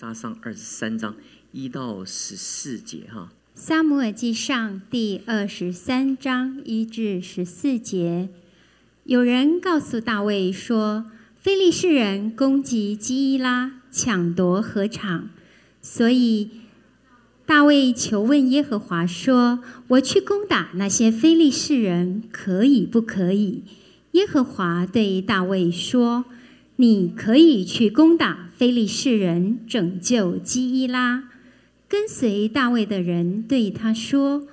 撒上二十三章一到十四节哈。撒母耳记上第二十三章一至十四节，有人告诉大卫说，非利士人攻击基伊拉，抢夺禾场，所以大卫求问耶和华说：“我去攻打那些非利士人，可以不可以？”耶和华对大卫说：“你可以去攻打非利士人，拯救基伊拉。”跟随大卫的人对他说：“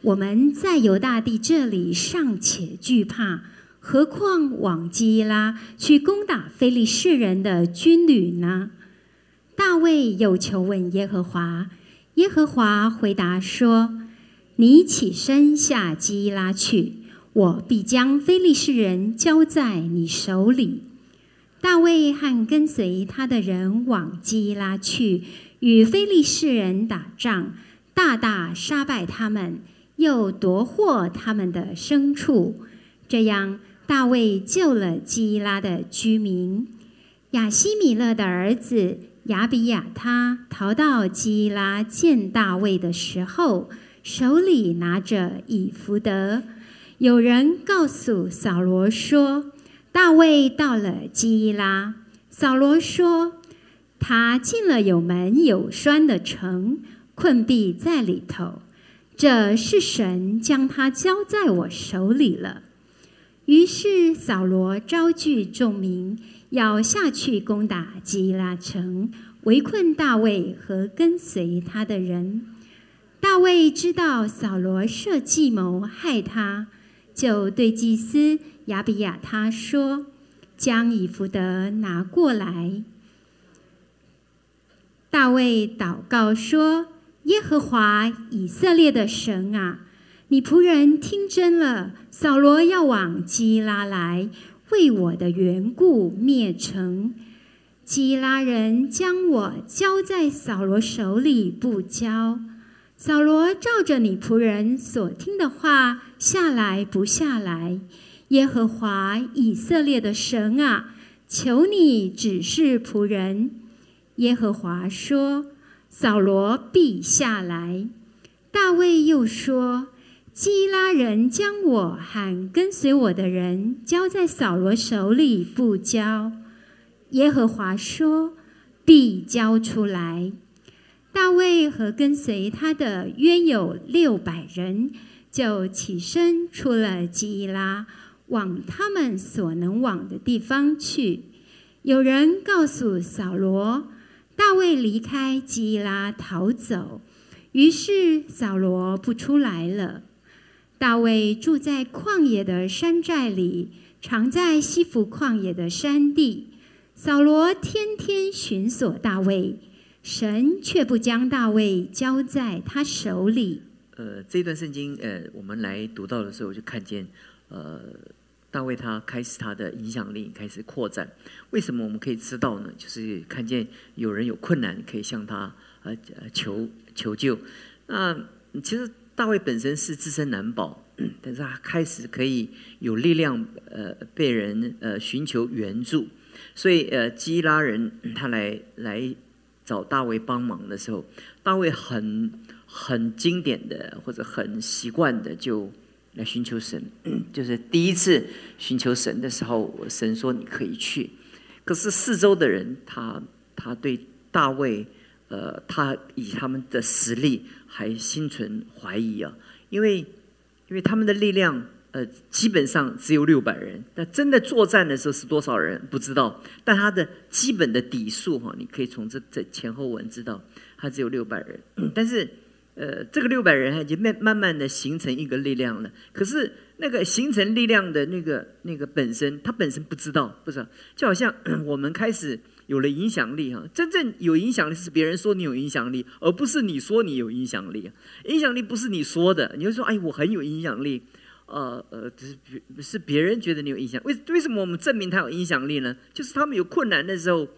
我们在犹大地这里尚且惧怕，何况往基伊拉去攻打非利士人的军旅呢？”大卫又求问耶和华，耶和华回答说：“你起身下基伊拉去，我必将非利士人交在你手里。”大卫和跟随他的人往基拉去。与非利士人打仗，大大杀败他们，又夺获他们的牲畜。这样，大卫救了基拉的居民。亚西米勒的儿子亚比亚他逃到基拉见大卫的时候，手里拿着以弗德。有人告诉扫罗说，大卫到了基拉。扫罗说。他进了有门有栓的城，困闭在里头。这是神将他交在我手里了。于是扫罗招聚众民，要下去攻打基拉城，围困大卫和跟随他的人。大卫知道扫罗设计谋害他，就对祭司亚比亚他说：“将以弗德拿过来。”大卫祷告说：“耶和华以色列的神啊，你仆人听真了。扫罗要往基拉来，为我的缘故灭城。基拉人将我交在扫罗手里，不交。扫罗照着你仆人所听的话下来，不下来。耶和华以色列的神啊，求你指示仆人。”耶和华说：“扫罗必下来。”大卫又说：“基拉人将我喊跟随我的人交在扫罗手里，不交。”耶和华说：“必交出来。”大卫和跟随他的约有六百人，就起身出了基拉，往他们所能往的地方去。有人告诉扫罗。大卫离开基拉逃走，于是扫罗不出来了。大卫住在旷野的山寨里，常在西弗旷野的山地。扫罗天天寻索大卫，神却不将大卫交在他手里。呃，这段圣经，呃，我们来读到的时候，就看见，呃。大卫他开始他的影响力开始扩展，为什么我们可以知道呢？就是看见有人有困难，可以向他呃求求救。那其实大卫本身是自身难保，但是他开始可以有力量呃被人呃寻求援助，所以呃基拉人他来来找大卫帮忙的时候，大卫很很经典的或者很习惯的就。来寻求神，就是第一次寻求神的时候，神说你可以去。可是四周的人，他他对大卫，呃，他以他们的实力还心存怀疑啊，因为因为他们的力量，呃，基本上只有六百人，但真的作战的时候是多少人不知道。但他的基本的底数哈，你可以从这这前后文知道，他只有六百人，但是。呃，这个六百人已经慢慢慢的形成一个力量了。可是那个形成力量的那个那个本身，他本身不知道，不知道。就好像 我们开始有了影响力哈，真正有影响力是别人说你有影响力，而不是你说你有影响力。影响力不是你说的，你就说哎，我很有影响力。呃呃，是别是别人觉得你有影响。为为什么我们证明他有影响力呢？就是他们有困难的时候，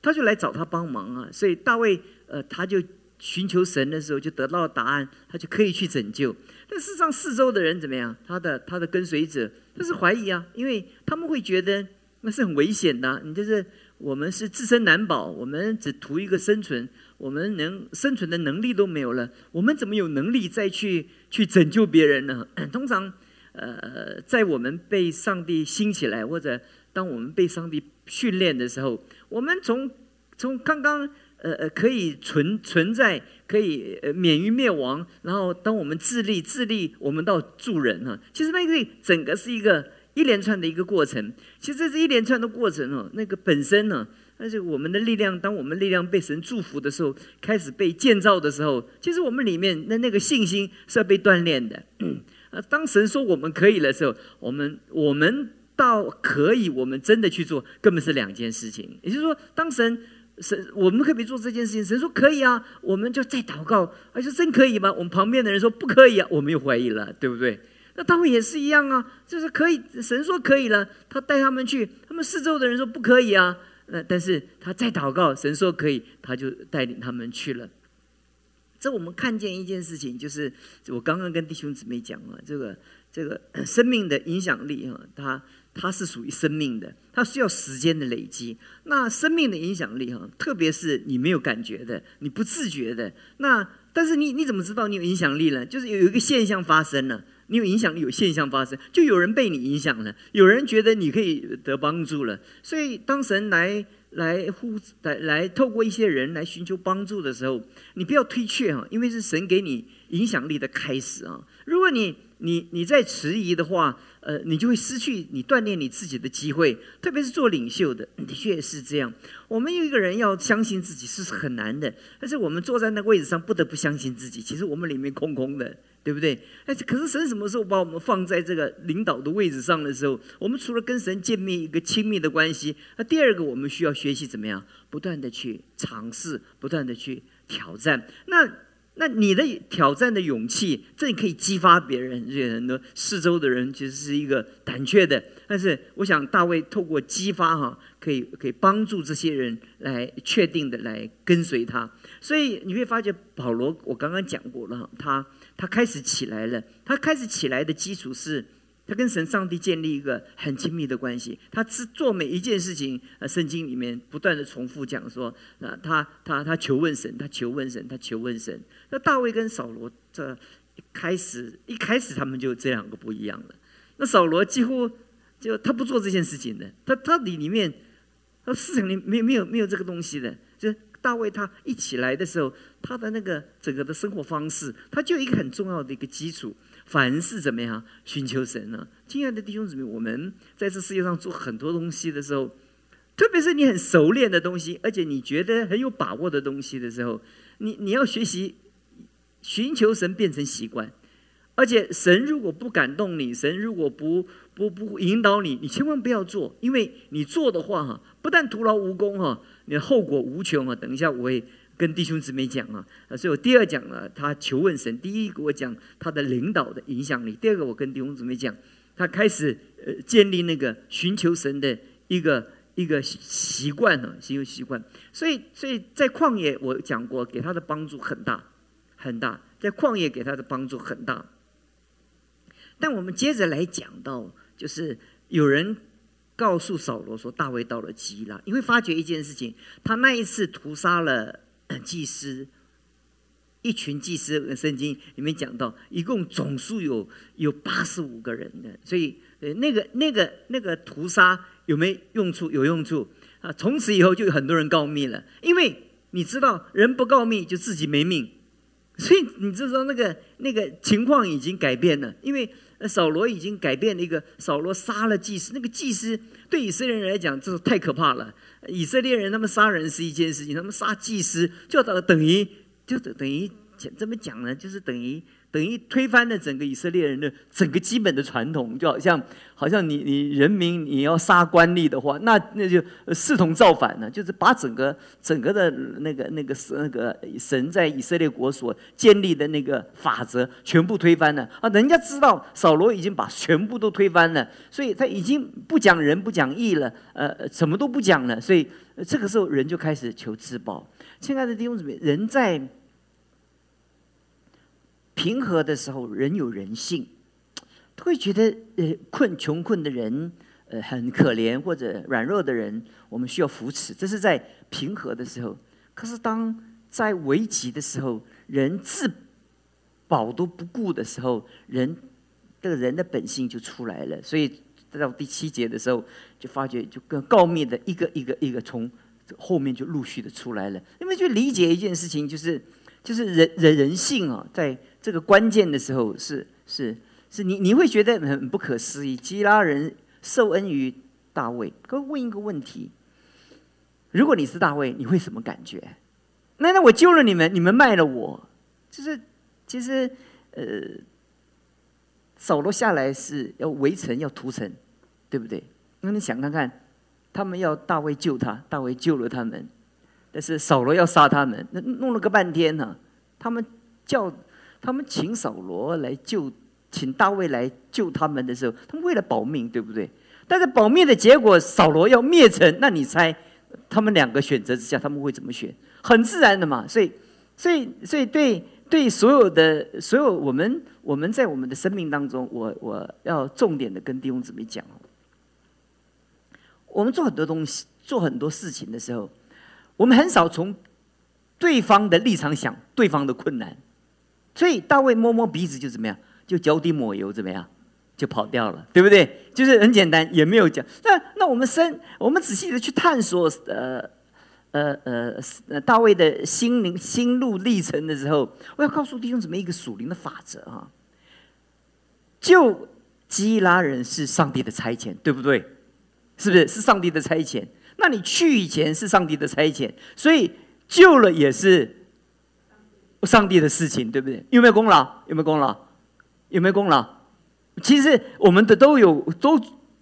他就来找他帮忙啊。所以大卫呃，他就。寻求神的时候，就得到了答案，他就可以去拯救。但事实上，四周的人怎么样？他的他的跟随者，他是怀疑啊，因为他们会觉得那是很危险的。你就是我们是自身难保，我们只图一个生存，我们能生存的能力都没有了，我们怎么有能力再去去拯救别人呢？通常，呃，在我们被上帝兴起来，或者当我们被上帝训练的时候，我们从从刚刚呃呃可以存存在，可以免于灭亡，然后当我们自立自立，我们到助人哈，其实那个整个是一个。一连串的一个过程，其实这是一连串的过程哦。那个本身呢，但是我们的力量，当我们力量被神祝福的时候，开始被建造的时候，其实我们里面那那个信心是要被锻炼的。啊，当神说我们可以的时候，我们我们到可以，我们真的去做，根本是两件事情。也就是说，当神神我们可以做这件事情，神说可以啊，我们就再祷告，而且真可以吗？我们旁边的人说不可以啊，我们又怀疑了，对不对？那大卫也是一样啊，就是可以，神说可以了，他带他们去，他们四周的人说不可以啊，那但是他再祷告，神说可以，他就带领他们去了。这我们看见一件事情，就是我刚刚跟弟兄姊妹讲了，这个这个生命的影响力啊，他它是属于生命的，它需要时间的累积。那生命的影响力哈，特别是你没有感觉的，你不自觉的，那但是你你怎么知道你有影响力呢？就是有一个现象发生了。你有影响力，有现象发生，就有人被你影响了，有人觉得你可以得帮助了。所以当神来来呼来来透过一些人来寻求帮助的时候，你不要推却哈，因为是神给你影响力的开始啊。如果你你你在迟疑的话，呃，你就会失去你锻炼你自己的机会，特别是做领袖的，的确是这样。我们有一个人要相信自己是很难的，但是我们坐在那个位置上，不得不相信自己。其实我们里面空空的。对不对？哎，可是神什么时候把我们放在这个领导的位置上的时候，我们除了跟神建立一个亲密的关系，那第二个我们需要学习怎么样，不断的去尝试，不断的去挑战。那那你的挑战的勇气，这可以激发别人，这些很多四周的人其实是一个胆怯的。但是我想大卫透过激发哈，可以可以帮助这些人来确定的来跟随他。所以你会发觉保罗，我刚刚讲过了，他。他开始起来了。他开始起来的基础是，他跟神上帝建立一个很亲密的关系。他只做每一件事情，呃，圣经里面不断的重复讲说，那他他他求问神，他求问神，他求问神。那大卫跟扫罗这开始一开始他们就这两个不一样了。那扫罗几乎就他不做这件事情的，他他里里面，他市场里没没有没有这个东西的，就。大卫他一起来的时候，他的那个整个的生活方式，他就一个很重要的一个基础。凡是怎么样寻求神呢？亲爱的弟兄姊妹，我们在这世界上做很多东西的时候，特别是你很熟练的东西，而且你觉得很有把握的东西的时候，你你要学习寻求神变成习惯。而且神如果不感动你，神如果不不不引导你，你千万不要做，因为你做的话哈，不但徒劳无功哈。你后果无穷啊！等一下我会跟弟兄姊妹讲啊，所以我第二讲了他求问神，第一个我讲他的领导的影响力，第二个我跟弟兄姊妹讲，他开始呃建立那个寻求神的一个一个习惯呢，行为习惯。所以所以在旷野我讲过，给他的帮助很大很大，在旷野给他的帮助很大。但我们接着来讲到，就是有人。告诉扫罗说：“大卫到了基拉，你会发觉一件事情，他那一次屠杀了祭司，一群祭司。圣经里面讲到，一共总数有有八十五个人的，所以呃，那个那个那个屠杀有没有用处？有用处啊！从此以后就有很多人告密了，因为你知道，人不告密就自己没命，所以你知道那个那个情况已经改变了，因为。”那扫罗已经改变了一个，扫罗杀了祭司。那个祭司对以色列人来讲，这是太可怕了。以色列人他们杀人是一件事情，他们杀祭司就等等于就等等于怎么讲呢？就是等于。等于推翻了整个以色列人的整个基本的传统，就好像好像你你人民你要杀官吏的话，那那就视同造反了，就是把整个整个的那个那个那个神在以色列国所建立的那个法则全部推翻了啊！人家知道扫罗已经把全部都推翻了，所以他已经不讲仁不讲义了，呃，什么都不讲了，所以这个时候人就开始求自保。亲爱的弟兄姊妹，人在。平和的时候，人有人性，他会觉得呃困穷困的人，呃很可怜或者软弱的人，我们需要扶持，这是在平和的时候。可是当在危急的时候，人自保都不顾的时候，人这个人的本性就出来了。所以到第七节的时候，就发觉就跟告密的一个一个一个从后面就陆续的出来了。因为就理解一件事情，就是就是人人人性啊，在这个关键的时候，是是是你你会觉得很不可思议。基拉人受恩于大卫，可问一个问题：如果你是大卫，你会什么感觉？那那我救了你们，你们卖了我，就是其实呃，扫罗下来是要围城要屠城，对不对？那你想看看，他们要大卫救他，大卫救了他们，但是扫罗要杀他们，那弄了个半天呢。他们叫他们请扫罗来救，请大卫来救他们的时候，他们为了保命，对不对？但是保命的结果，扫罗要灭城，那你猜他们两个选择之下，他们会怎么选？很自然的嘛，所以，所以，所以对对所有的所有我们我们在我们的生命当中，我我要重点的跟弟兄姊妹讲我们做很多东西，做很多事情的时候，我们很少从对方的立场想对方的困难，所以大卫摸摸鼻子就怎么样，就脚底抹油怎么样，就跑掉了，对不对？就是很简单，也没有讲。那那我们深，我们仔细的去探索，呃。呃呃，大卫的心灵心路历程的时候，我要告诉弟兄姊妹一个属灵的法则啊。救基拉人是上帝的差遣，对不对？是不是？是上帝的差遣。那你去以前是上帝的差遣，所以救了也是上帝的事情，对不对？有没有功劳？有没有功劳？有没有功劳？其实我们的都有都。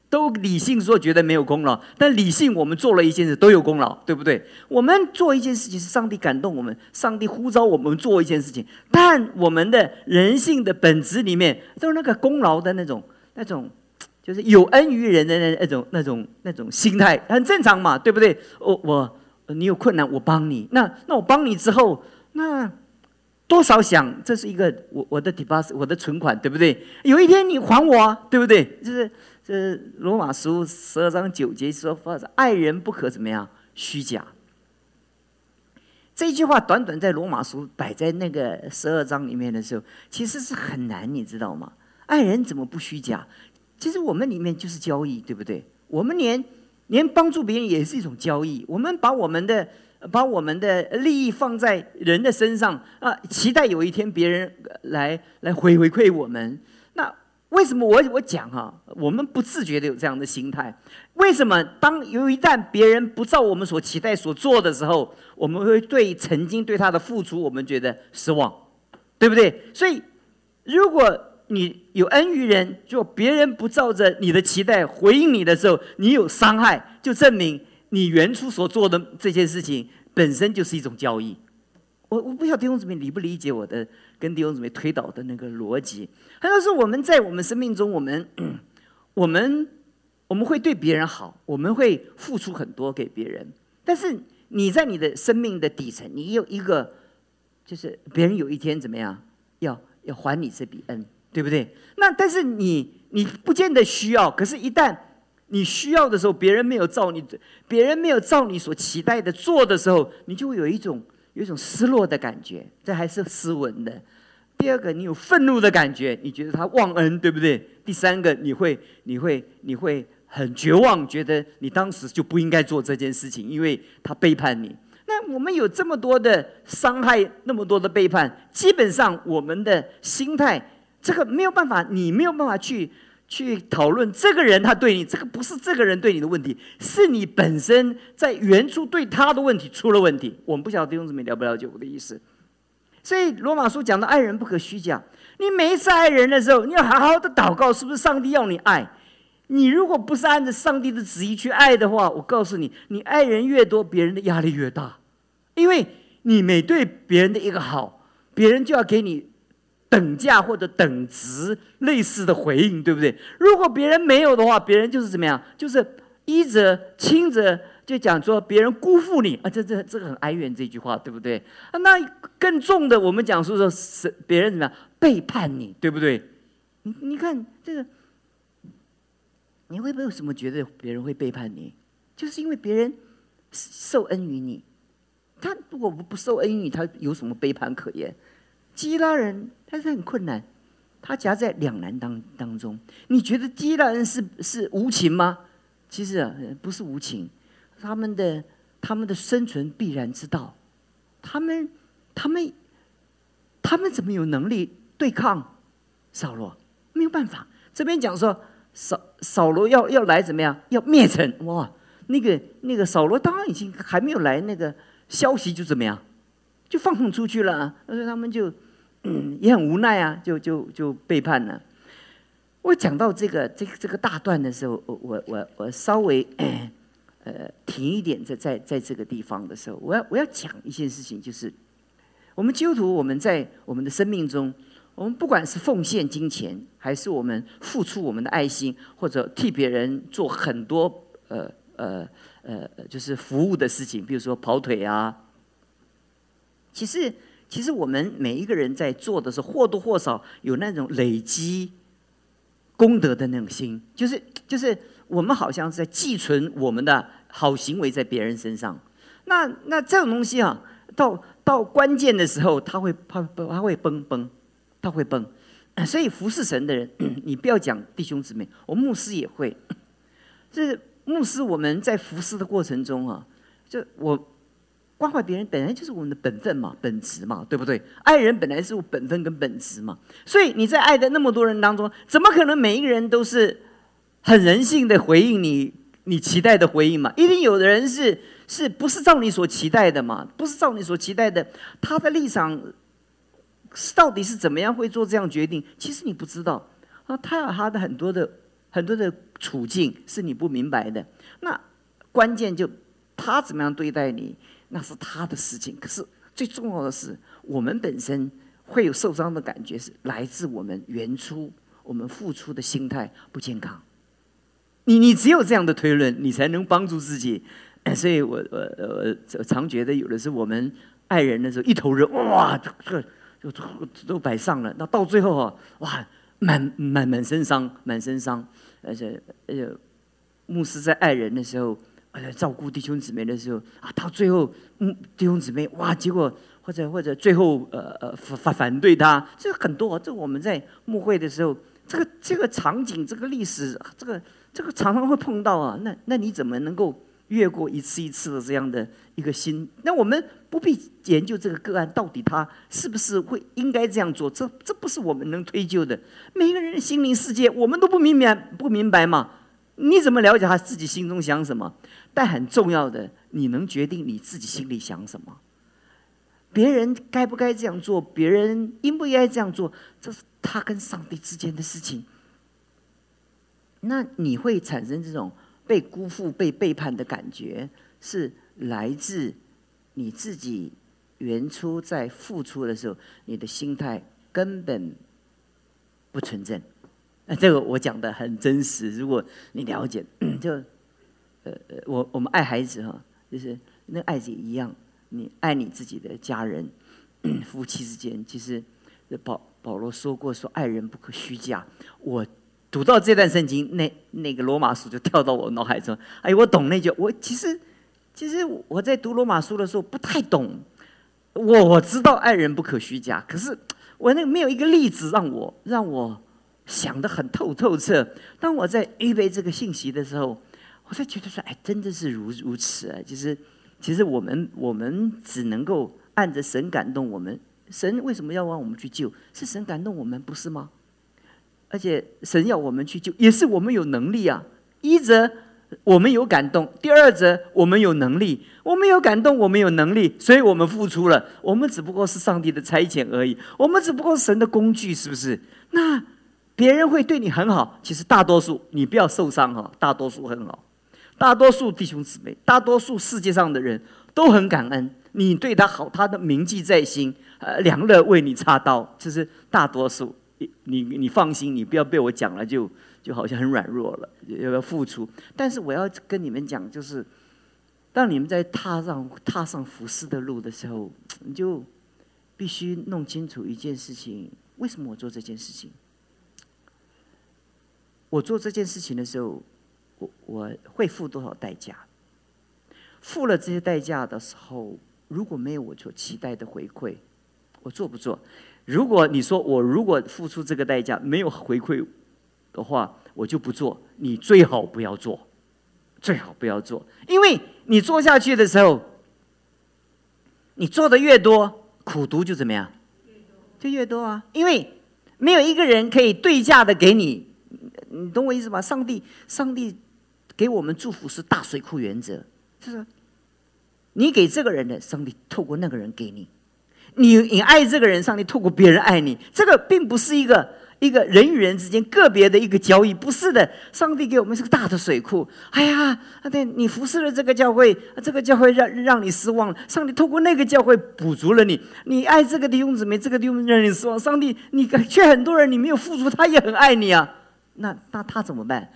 都理性说觉得没有功劳，但理性我们做了一件事都有功劳，对不对？我们做一件事情是上帝感动我们，上帝呼召我们做一件事情，但我们的人性的本质里面都是那个功劳的那种、那种，就是有恩于人的那那种、那种、那种心态，很正常嘛，对不对？我我你有困难我帮你，那那我帮你之后，那多少想这是一个我我的 deposit 我的存款，对不对？有一天你还我，对不对？就是。这罗马书十二章九节说：“发爱人不可怎么样虚假。”这句话短短在罗马书摆在那个十二章里面的时候，其实是很难，你知道吗？爱人怎么不虚假？其实我们里面就是交易，对不对？我们连连帮助别人也是一种交易。我们把我们的把我们的利益放在人的身上啊，期待有一天别人来来回回馈我们。那。为什么我我讲哈，我们不自觉的有这样的心态？为什么当有一旦别人不照我们所期待所做的时候，我们会对曾经对他的付出，我们觉得失望，对不对？所以，如果你有恩于人，就别人不照着你的期待回应你的时候，你有伤害，就证明你原初所做的这件事情本身就是一种交易。我我不晓得弟兄姊妹理不理解我的跟弟兄姊妹推导的那个逻辑。很多时候我们在我们生命中，我们 我们我们会对别人好，我们会付出很多给别人。但是你在你的生命的底层，你有一个，就是别人有一天怎么样，要要还你这笔恩，对不对？那但是你你不见得需要，可是，一旦你需要的时候，别人没有照你，别人没有照你所期待的做的时候，你就会有一种。有一种失落的感觉，这还是斯文的。第二个，你有愤怒的感觉，你觉得他忘恩，对不对？第三个，你会，你会，你会很绝望，觉得你当时就不应该做这件事情，因为他背叛你。那我们有这么多的伤害，那么多的背叛，基本上我们的心态，这个没有办法，你没有办法去。去讨论这个人他对你，这个不是这个人对你的问题，是你本身在原初对他的问题出了问题。我们不晓得弟兄姊妹了不了解我的意思。所以罗马书讲的爱人不可虚假。你每一次爱人的时候，你要好好的祷告，是不是上帝要你爱？你如果不是按照上帝的旨意去爱的话，我告诉你，你爱人越多，别人的压力越大，因为你每对别人的一个好，别人就要给你。等价或者等值类似的回应，对不对？如果别人没有的话，别人就是怎么样？就是依着亲着，就讲说别人辜负你啊，这这这个很哀怨这句话，对不对？啊，那更重的，我们讲说说是别人怎么样背叛你，对不对？你你看这个，你会不会有什么觉得别人会背叛你？就是因为别人受恩于你，他如果不不受恩于你，他有什么背叛可言？基拉人他是很困难，他夹在两难当当中。你觉得基拉人是是无情吗？其实啊，不是无情，他们的他们的生存必然之道，他们他们他们怎么有能力对抗扫罗？没有办法。这边讲说扫扫罗要要来怎么样？要灭城哇！那个那个扫罗当然已经还没有来，那个消息就怎么样？就放出去了，啊。所以他们就嗯也很无奈啊，就就就背叛了。我讲到这个这个这个大段的时候，我我我我稍微呃停一点，在在在这个地方的时候，我要我要讲一件事情，就是我们基督徒我们在我们的生命中，我们不管是奉献金钱，还是我们付出我们的爱心，或者替别人做很多呃呃呃就是服务的事情，比如说跑腿啊，其实其实我们每一个人在做的时候，或多或少有那种累积。功德的那种心，就是就是我们好像是在寄存我们的好行为在别人身上。那那这种东西啊，到到关键的时候，他会他他会崩崩，他会崩。所以服侍神的人，你不要讲弟兄姊妹，我牧师也会。就是牧师，我们在服侍的过程中啊，就我。关怀别人本来就是我们的本分嘛，本职嘛，对不对？爱人本来是我本分跟本职嘛，所以你在爱的那么多人当中，怎么可能每一个人都是很人性的回应你你期待的回应嘛？一定有的人是是不是照你所期待的嘛？不是照你所期待的，他的立场到底是怎么样会做这样决定？其实你不知道啊，他有他的很多的很多的处境是你不明白的。那关键就他怎么样对待你？那是他的事情，可是最重要的是，我们本身会有受伤的感觉，是来自我们原初我们付出的心态不健康。你你只有这样的推论，你才能帮助自己。所以我我我常觉得，有的时候我们爱人的时候一头热，哇，这就都都摆上了，那到最后啊，哇，满满满身伤，满身伤。而且而且，牧师在爱人的时候。照顾弟兄姊妹的时候啊，到最后，嗯，弟兄姊妹哇，结果或者或者最后呃呃反反反对他，这很多。这我们在牧会的时候，这个这个场景，这个历史，这个这个常常会碰到啊。那那你怎么能够越过一次一次的这样的一个心？那我们不必研究这个个案到底他是不是会应该这样做，这这不是我们能推究的。每个人的心灵世界，我们都不明白不明白嘛？你怎么了解他自己心中想什么？但很重要的，你能决定你自己心里想什么。别人该不该这样做，别人应不应该这样做，这是他跟上帝之间的事情。那你会产生这种被辜负、被背叛的感觉，是来自你自己原初在付出的时候，你的心态根本不纯正。那这个我讲的很真实，如果你了解，就。呃呃，我我们爱孩子哈，就是那爱子一样，你爱你自己的家人，夫妻之间，其实保保罗说过说爱人不可虚假。我读到这段圣经，那那个罗马书就跳到我脑海中。哎，我懂那句。我其实其实我在读罗马书的时候不太懂。我我知道爱人不可虚假，可是我那个没有一个例子让我让我想得很透透彻。当我在预备这个信息的时候。我才觉得说，哎，真的是如如此啊！其实，其实我们我们只能够按着神感动我们。神为什么要让我们去救？是神感动我们，不是吗？而且神要我们去救，也是我们有能力啊。一则我们有感动，第二则我们有能力。我们有感动，我们有能力，所以我们付出了。我们只不过是上帝的差遣而已，我们只不过是神的工具，是不是？那别人会对你很好，其实大多数你不要受伤哈，大多数很好。大多数弟兄姊妹，大多数世界上的人都很感恩你对他好，他的铭记在心，呃，良乐为你插刀，这是大多数。你你你放心，你不要被我讲了，就就好像很软弱了，要要付出。但是我要跟你们讲，就是当你们在踏上踏上服侍的路的时候，你就必须弄清楚一件事情：为什么我做这件事情？我做这件事情的时候。我我会付多少代价？付了这些代价的时候，如果没有我所期待的回馈，我做不做？如果你说我如果付出这个代价没有回馈的话，我就不做。你最好不要做，最好不要做，因为你做下去的时候，你做的越多，苦读就怎么样？就越多啊！因为没有一个人可以对价的给你，你懂我意思吧？上帝，上帝给我们祝福是大水库原则，就是你给这个人的，上帝透过那个人给你；你你爱这个人，上帝透过别人爱你。这个并不是一个一个人与人之间个别的一个交易，不是的。上帝给我们是个大的水库。哎呀，对你服侍了这个教会，这个教会让让你失望了，上帝透过那个教会补足了你。你爱这个弟兄姊妹，这个弟兄让你失望，上帝你却很多人你没有付出，他也很爱你啊。那那他怎么办？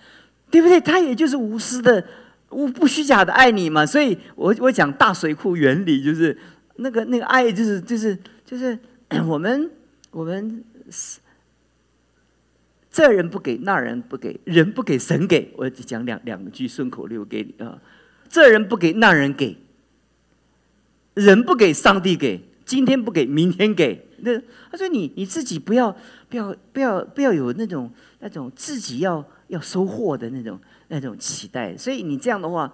对不对？他也就是无私的。无不虚假的爱你嘛，所以我我讲大水库原理就是那个那个爱就是就是就是 我们我们这人不给那人不给人不给神给，我讲两两句顺口溜给你啊，这人不给那人给，人不给上帝给，今天不给明天给，那他说你你自己不要不要不要不要有那种那种自己要要收获的那种。那种期待，所以你这样的话，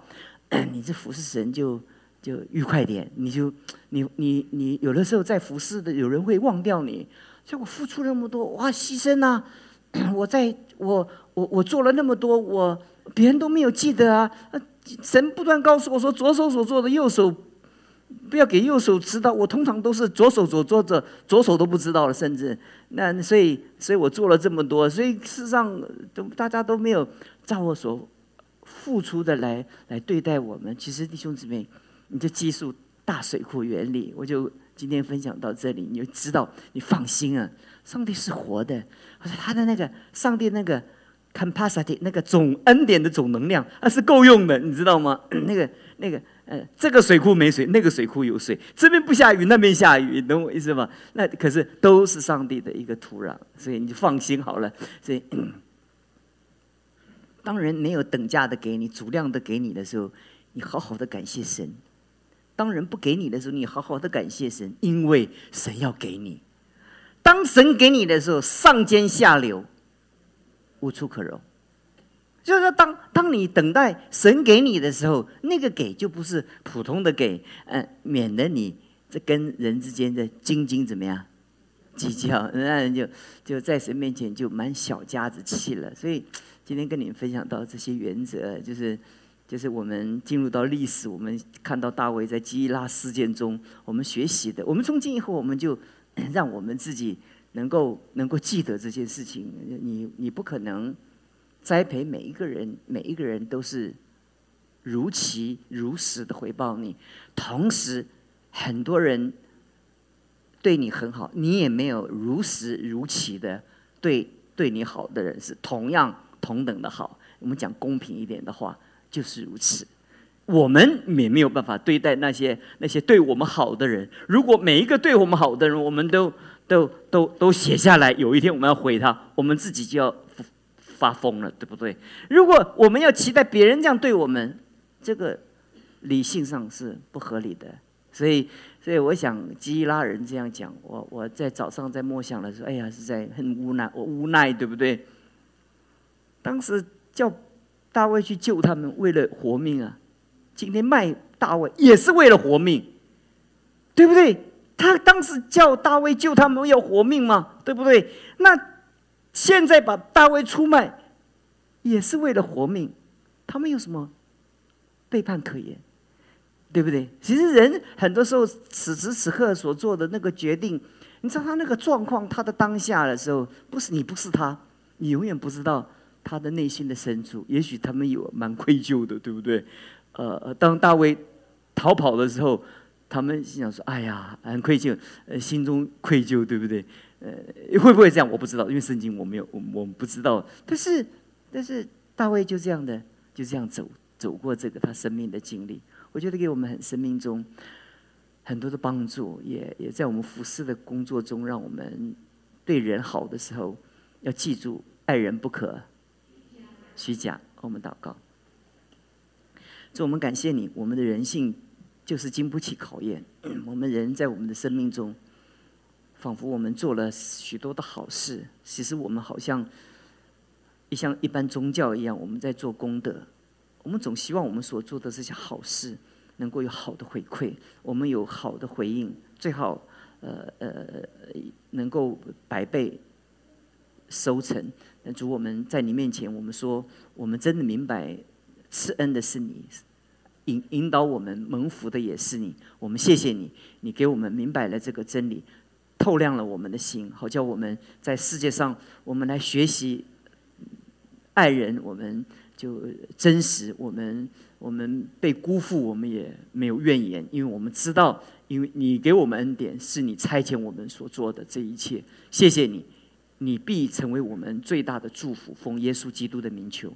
你这服侍神就就愉快点。你就你你你有的时候在服侍的，有人会忘掉你。像我付出那么多，哇，牺牲啊！我在我我我做了那么多，我别人都没有记得啊。神不断告诉我说，左手所做的，右手不要给右手知道。我通常都是左手左做着，左手都不知道了，甚至那所以所以我做了这么多，所以事实上都大家都没有。照我所付出的来来对待我们，其实弟兄姊妹，你就记住大水库原理。我就今天分享到这里，你就知道，你放心啊，上帝是活的，而且他的那个上帝那个 capacity 那个总恩典的总能量，那是够用的，你知道吗？那个那个呃，这个水库没水，那个水库有水，这边不下雨，那边下雨，懂我意思吗？那可是都是上帝的一个土壤，所以你就放心好了，所以。当人没有等价的给你、足量的给你的时候，你好好的感谢神；当人不给你的时候，你好好的感谢神，因为神要给你。当神给你的时候，上尖下流，无处可容。就是，当当你等待神给你的时候，那个给就不是普通的给，嗯，免得你这跟人之间的斤斤怎么样计较，那人就就在神面前就蛮小家子气了。所以。今天跟你们分享到这些原则，就是就是我们进入到历史，我们看到大卫在基拉事件中，我们学习的。我们从今以后，我们就 让我们自己能够能够记得这件事情。你你不可能栽培每一个人，每一个人都是如期如实的回报你。同时，很多人对你很好，你也没有如实如期的对对你好的人是同样。同等的好，我们讲公平一点的话，就是如此。我们也没有办法对待那些那些对我们好的人。如果每一个对我们好的人，我们都都都都写下来，有一天我们要回他，我们自己就要发疯了，对不对？如果我们要期待别人这样对我们，这个理性上是不合理的。所以，所以我想基拉人这样讲，我我在早上在默想的时候，哎呀，是在很无奈，我无奈，对不对？当时叫大卫去救他们，为了活命啊！今天卖大卫也是为了活命，对不对？他当时叫大卫救他们要活命嘛，对不对？那现在把大卫出卖，也是为了活命，他们有什么背叛可言？对不对？其实人很多时候此时此刻所做的那个决定，你知道他那个状况，他的当下的时候，不是你不是他，你永远不知道。他的内心的深处，也许他们有蛮愧疚的，对不对？呃，当大卫逃跑的时候，他们心想说：“哎呀，很愧疚，呃，心中愧疚，对不对？呃，会不会这样？我不知道，因为圣经我没有，我我们不知道。但是，但是大卫就这样的，就这样走走过这个他生命的经历，我觉得给我们很生命中很多的帮助，也也在我们服侍的工作中，让我们对人好的时候，要记住爱人不可。虚假，我们祷告，主，我们感谢你，我们的人性就是经不起考验。我们人在我们的生命中，仿佛我们做了许多的好事，其实我们好像一像一般宗教一样，我们在做功德。我们总希望我们所做的这些好事能够有好的回馈，我们有好的回应，最好呃呃能够百倍收成。那主，我们在你面前，我们说，我们真的明白赐恩的是你，引引导我们蒙福的也是你。我们谢谢你，你给我们明白了这个真理，透亮了我们的心，好叫我们在世界上，我们来学习爱人，我们就真实。我们我们被辜负，我们也没有怨言，因为我们知道，因为你给我们恩典，是你差遣我们所做的这一切。谢谢你。你必成为我们最大的祝福，奉耶稣基督的名求。